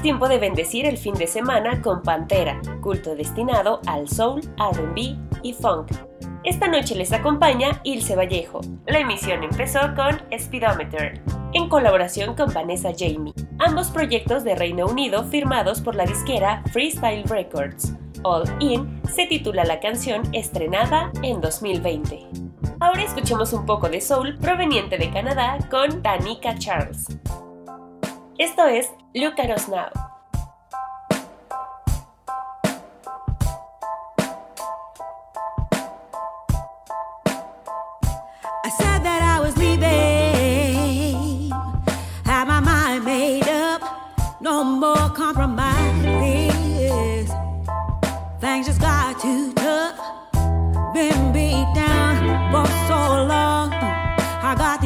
Tiempo de bendecir el fin de semana con Pantera, culto destinado al soul, RB y funk. Esta noche les acompaña Ilse Vallejo. La emisión empezó con Speedometer, en colaboración con Vanessa Jamie, ambos proyectos de Reino Unido firmados por la disquera Freestyle Records. All In se titula la canción estrenada en 2020. Ahora escuchemos un poco de soul proveniente de Canadá con Danica Charles. Esto es Look at Us Now. I said that I was leaving. My mind no more compromises. Things just got too tough. Been beat down for so long. I got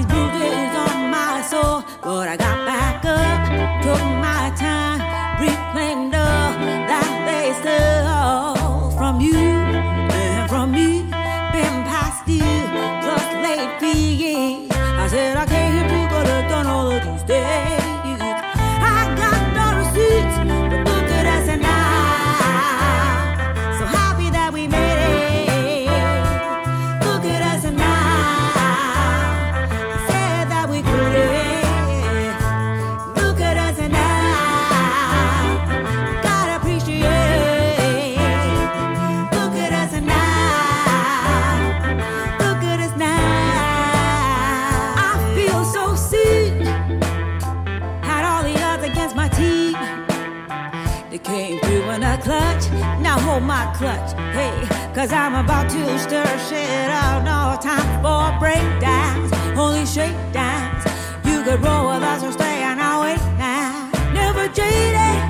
cause I'm about to stir shit up. No time for breakdowns, only shakedowns. You could roll with us or stay on our way now. Never jaded,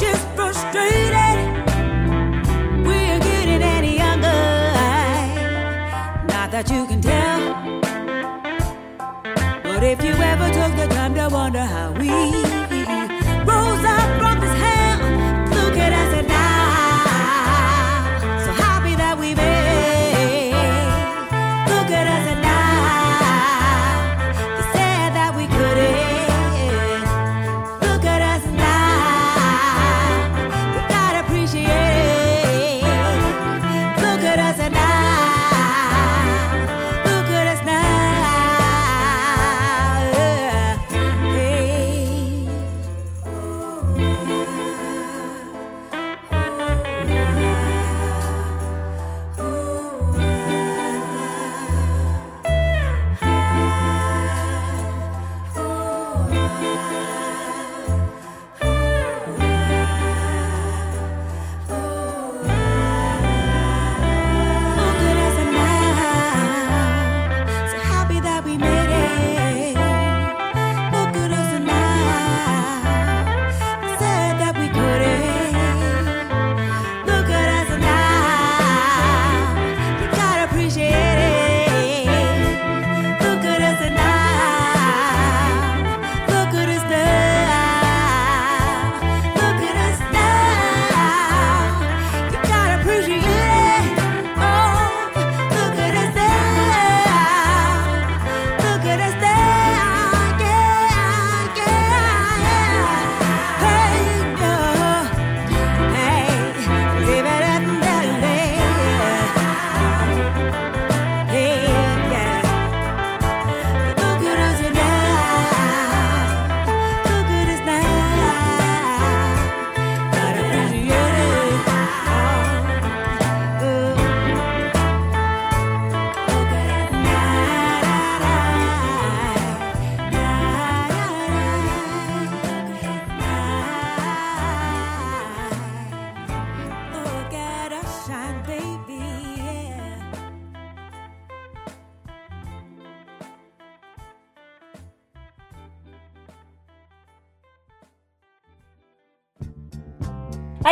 just frustrated. We ain't getting any younger, not that you can tell. But if you ever took the time to wonder how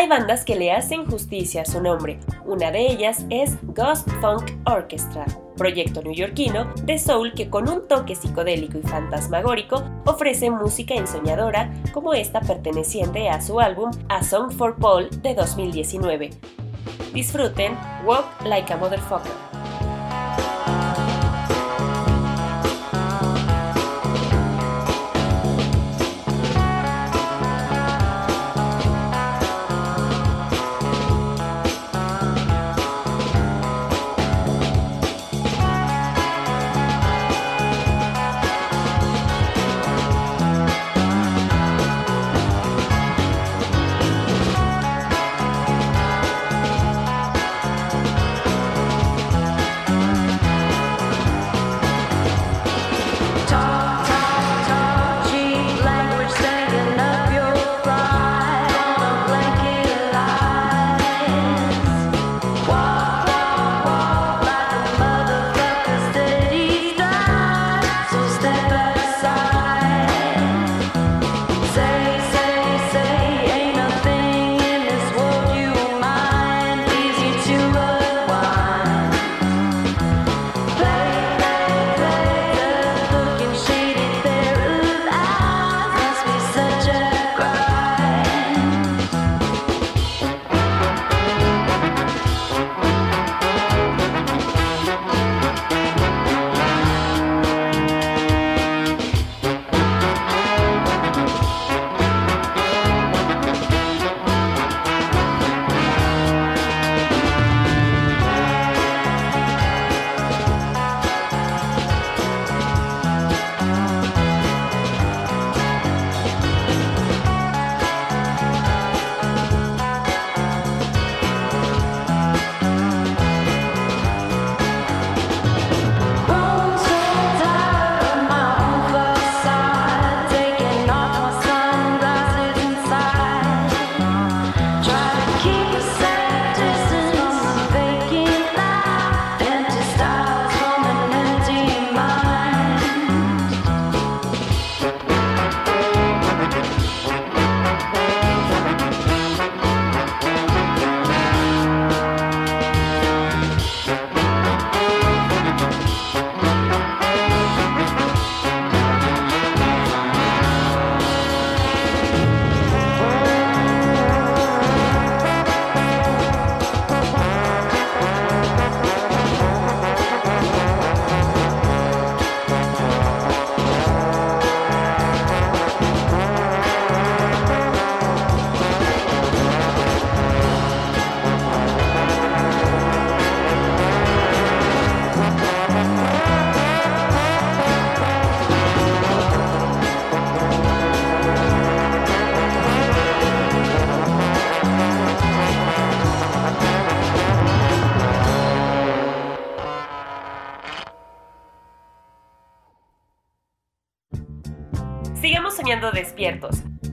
Hay bandas que le hacen justicia a su nombre. Una de ellas es Ghost Funk Orchestra, proyecto neoyorquino de soul que con un toque psicodélico y fantasmagórico ofrece música ensoñadora como esta perteneciente a su álbum A Song for Paul de 2019. Disfruten Walk Like a Motherfucker.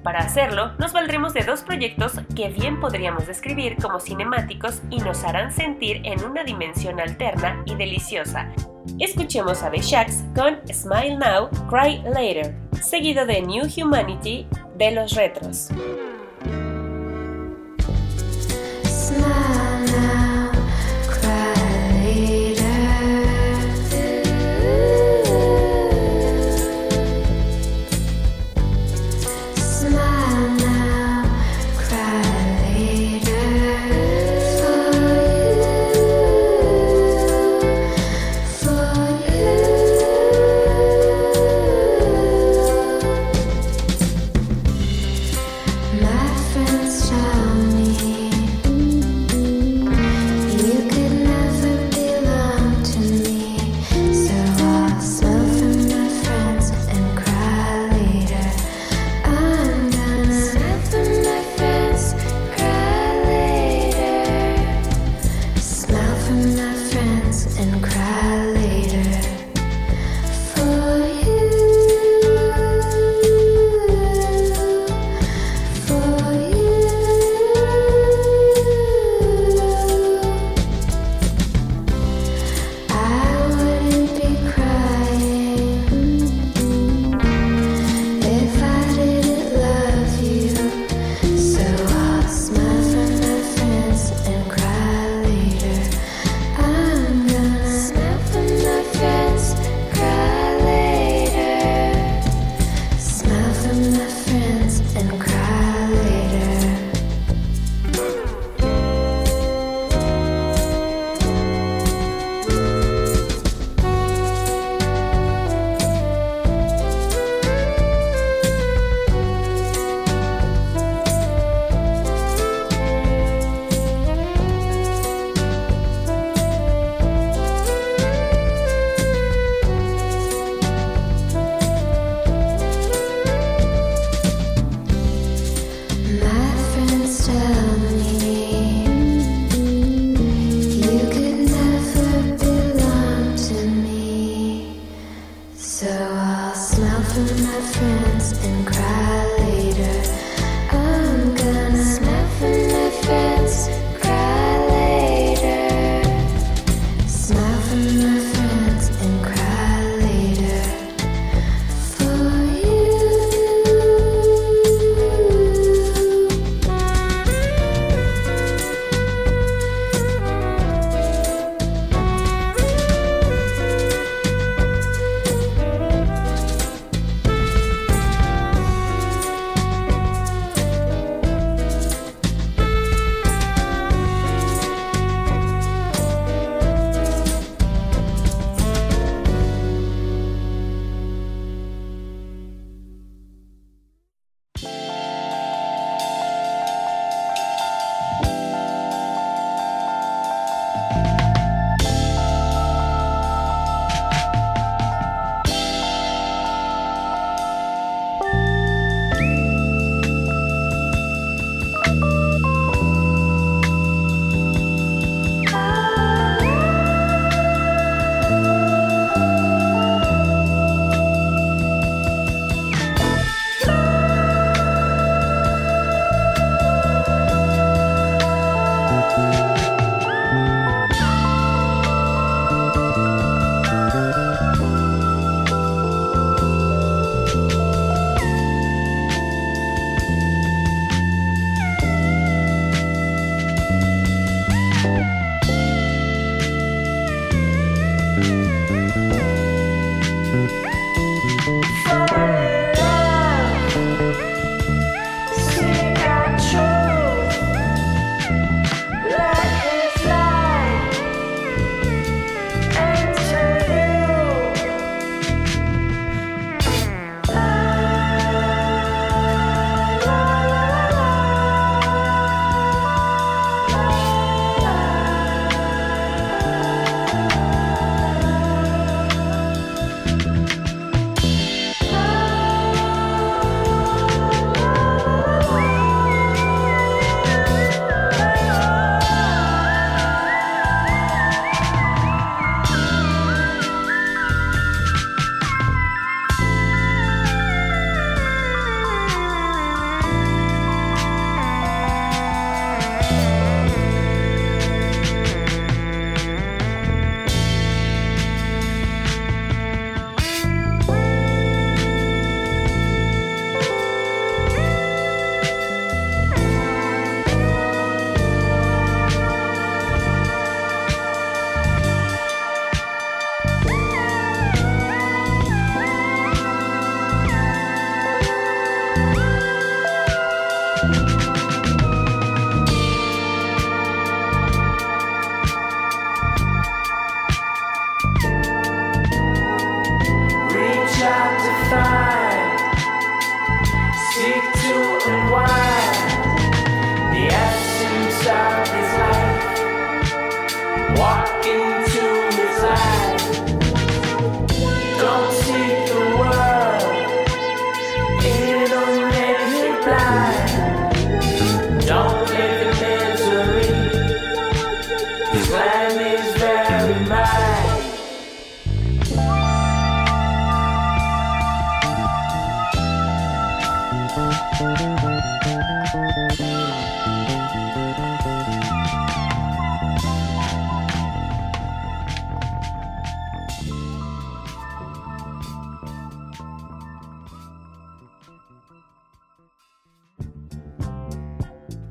Para hacerlo, nos valdremos de dos proyectos que bien podríamos describir como cinemáticos y nos harán sentir en una dimensión alterna y deliciosa. Escuchemos a The Shacks con Smile Now, Cry Later, seguido de New Humanity de los Retros.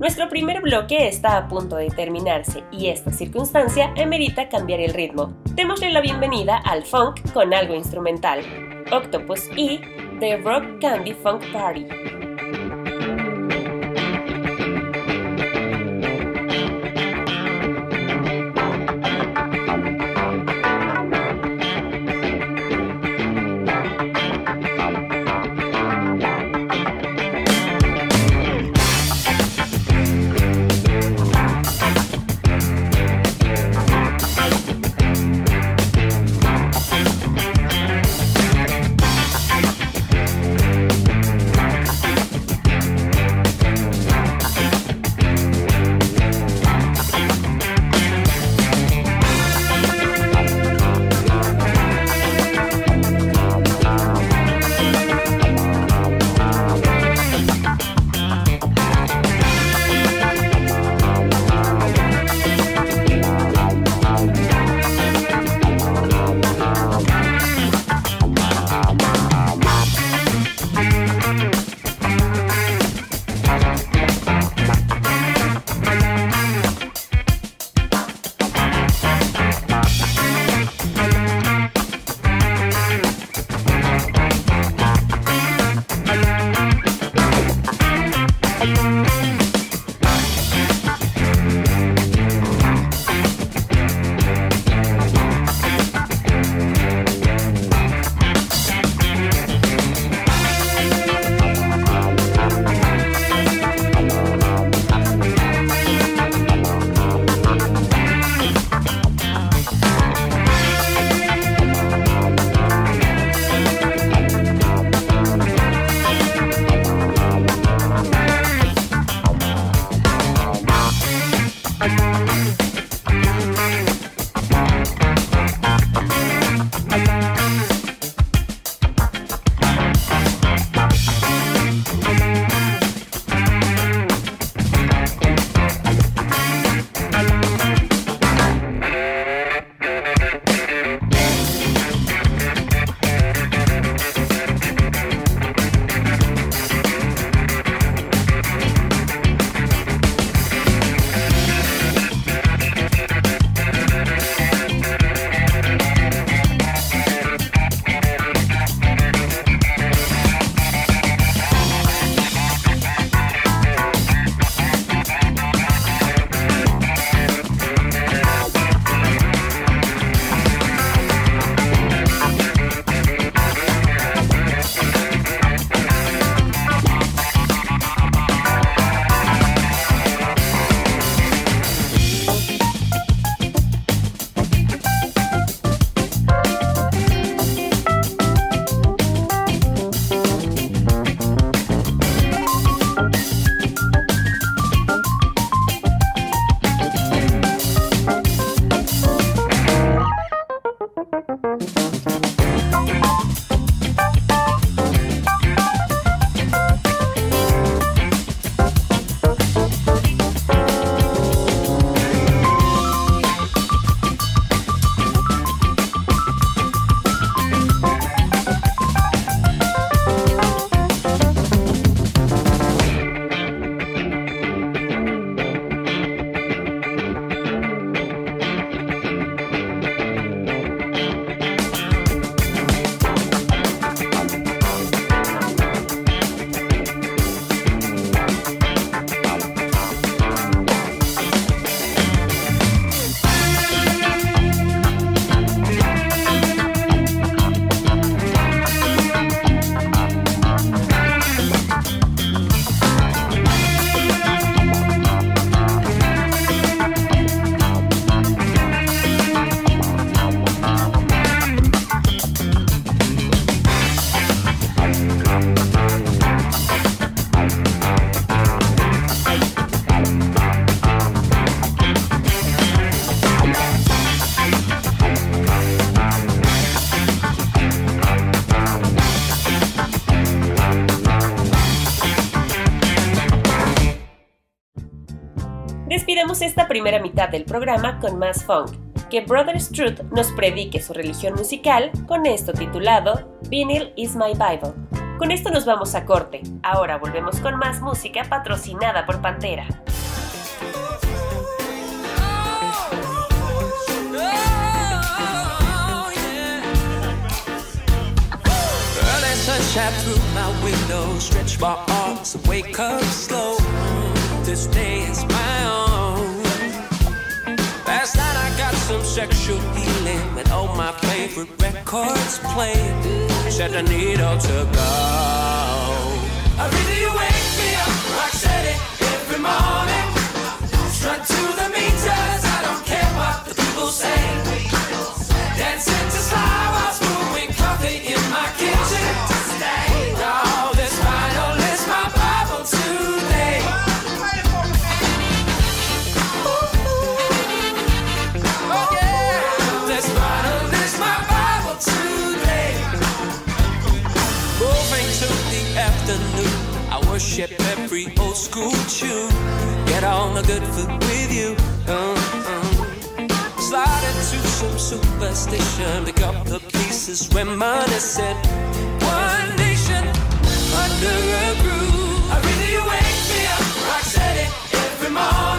Nuestro primer bloque está a punto de terminarse y esta circunstancia emerita cambiar el ritmo. Démosle la bienvenida al funk con algo instrumental. Octopus E, The Rock Candy Funk Party. Esta primera mitad del programa con más funk, que Brother Truth nos predique su religión musical con esto titulado Vinyl is my Bible. Con esto nos vamos a corte. Ahora volvemos con más música patrocinada por Pantera. through my window, stretch my arms and wake up slow. This day is my own. Last night I got some sexual healing with all my favorite records playing. Set the needle to go. I really you wake me up, rock steady every morning. Strut to the meters, I don't care what the people say. Dancing to slow while brewing coffee in school tune. Get on the good foot with you. Uh, uh. Slide into some superstition. Pick up the pieces reminiscent. One nation under a groove. I really wake me up. Rock steady every morning.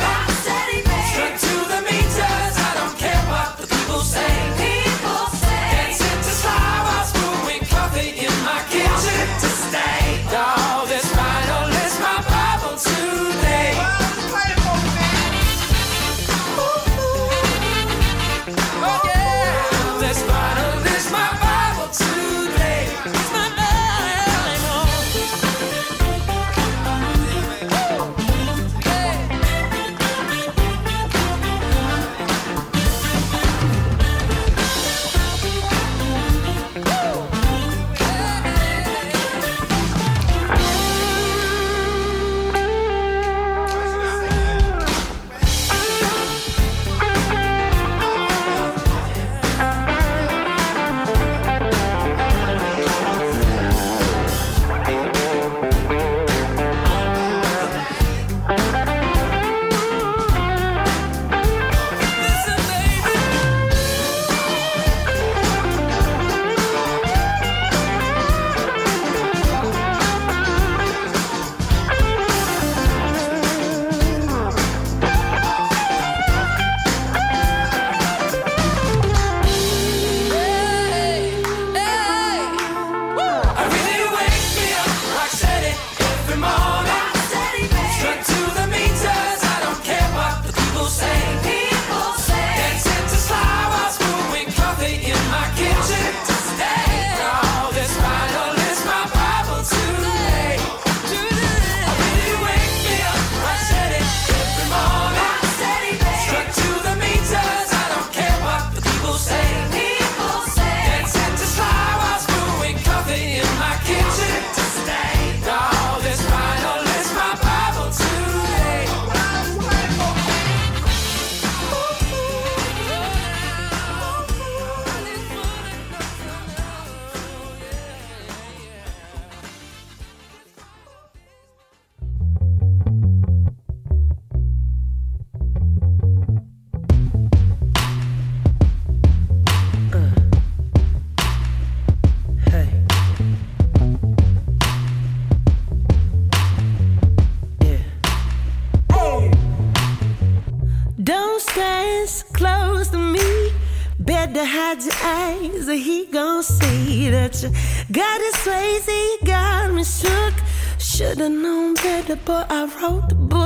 broke the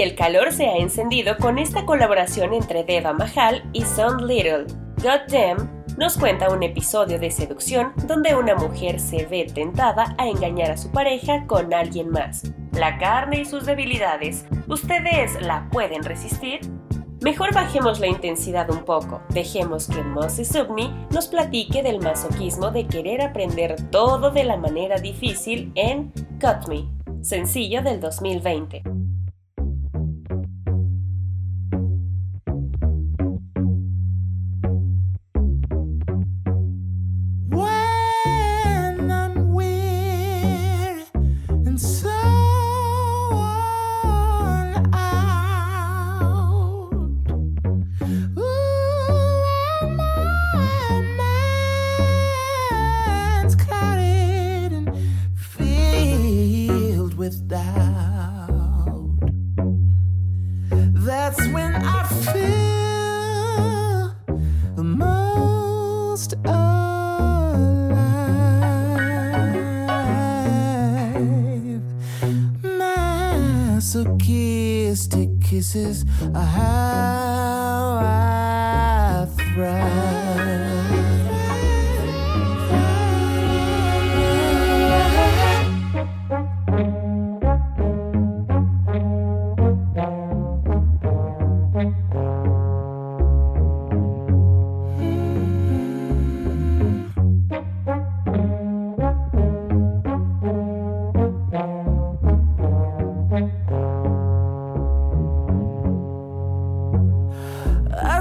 y el calor se ha encendido con esta colaboración entre Deva Mahal y Son Little. Goddamn nos cuenta un episodio de seducción donde una mujer se ve tentada a engañar a su pareja con alguien más. La carne y sus debilidades, ¿ustedes la pueden resistir? Mejor bajemos la intensidad un poco, dejemos que Moses Subni nos platique del masoquismo de querer aprender todo de la manera difícil en Cut Me, sencillo del 2020.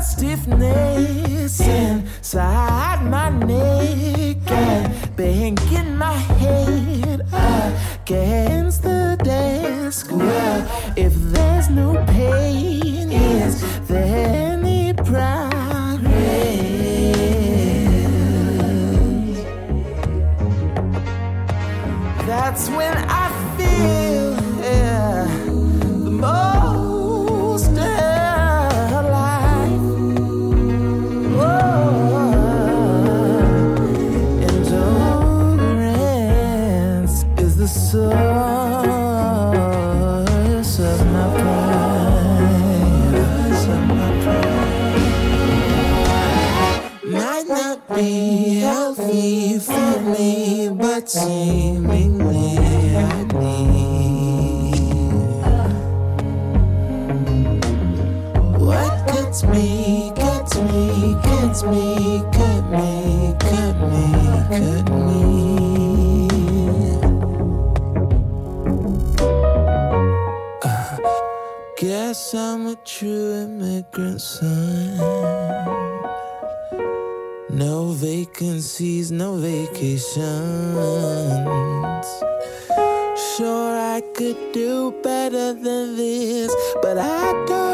Stiffness inside my neck and banging my head against the desk. Well, if there's no pain, is there any progress? That's when I'm a true immigrant son. No vacancies, no vacations. Sure, I could do better than this, but I don't,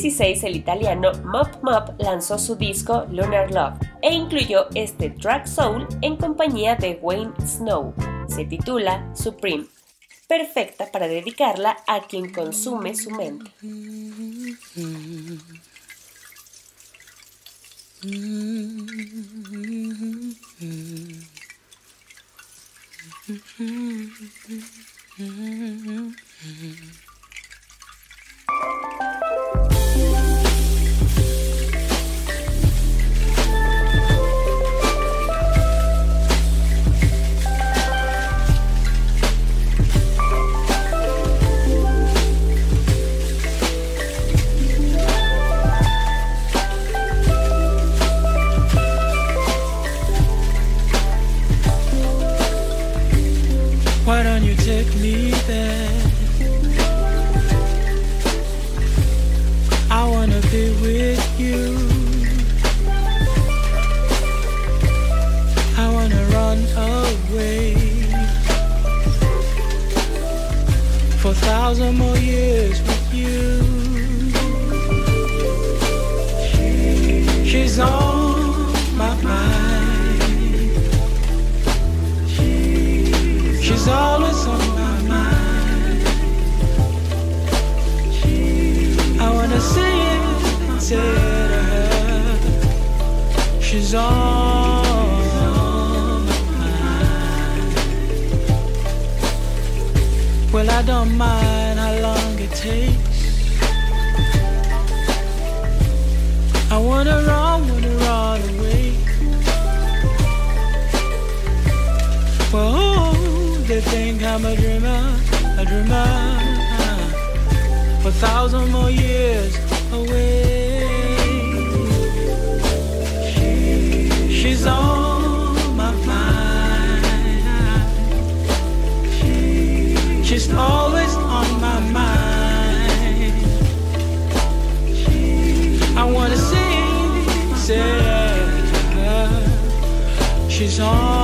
2016 el italiano Mop Mop lanzó su disco Lunar Love e incluyó este track soul en compañía de Wayne Snow. Se titula Supreme, perfecta para dedicarla a quien consume su mente. Thousand more years with you. She's on my mind. She's always on my mind. I wanna see it say to her. She's on. Well, I don't mind I'm a dreamer, a dreamer. A thousand more years away. She's on my mind. She's always on my mind. I wanna sing, say her. She's on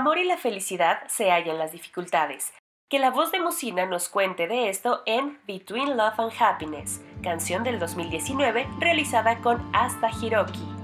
amor y la felicidad se hallan las dificultades. Que la voz de Musina nos cuente de esto en Between Love and Happiness, canción del 2019 realizada con Asta Hiroki.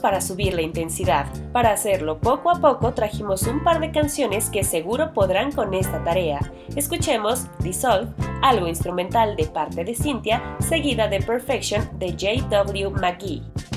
Para subir la intensidad. Para hacerlo poco a poco trajimos un par de canciones que seguro podrán con esta tarea. Escuchemos Dissolve, algo instrumental de parte de Cynthia, seguida de Perfection de J.W. McGee.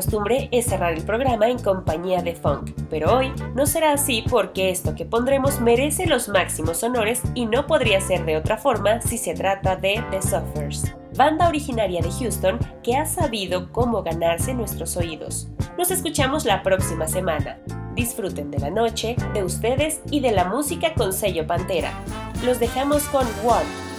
costumbre es cerrar el programa en compañía de funk, pero hoy no será así porque esto que pondremos merece los máximos honores y no podría ser de otra forma si se trata de The Suffers, banda originaria de Houston que ha sabido cómo ganarse nuestros oídos. Nos escuchamos la próxima semana. Disfruten de la noche, de ustedes y de la música con sello Pantera. Los dejamos con One.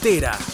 Pantera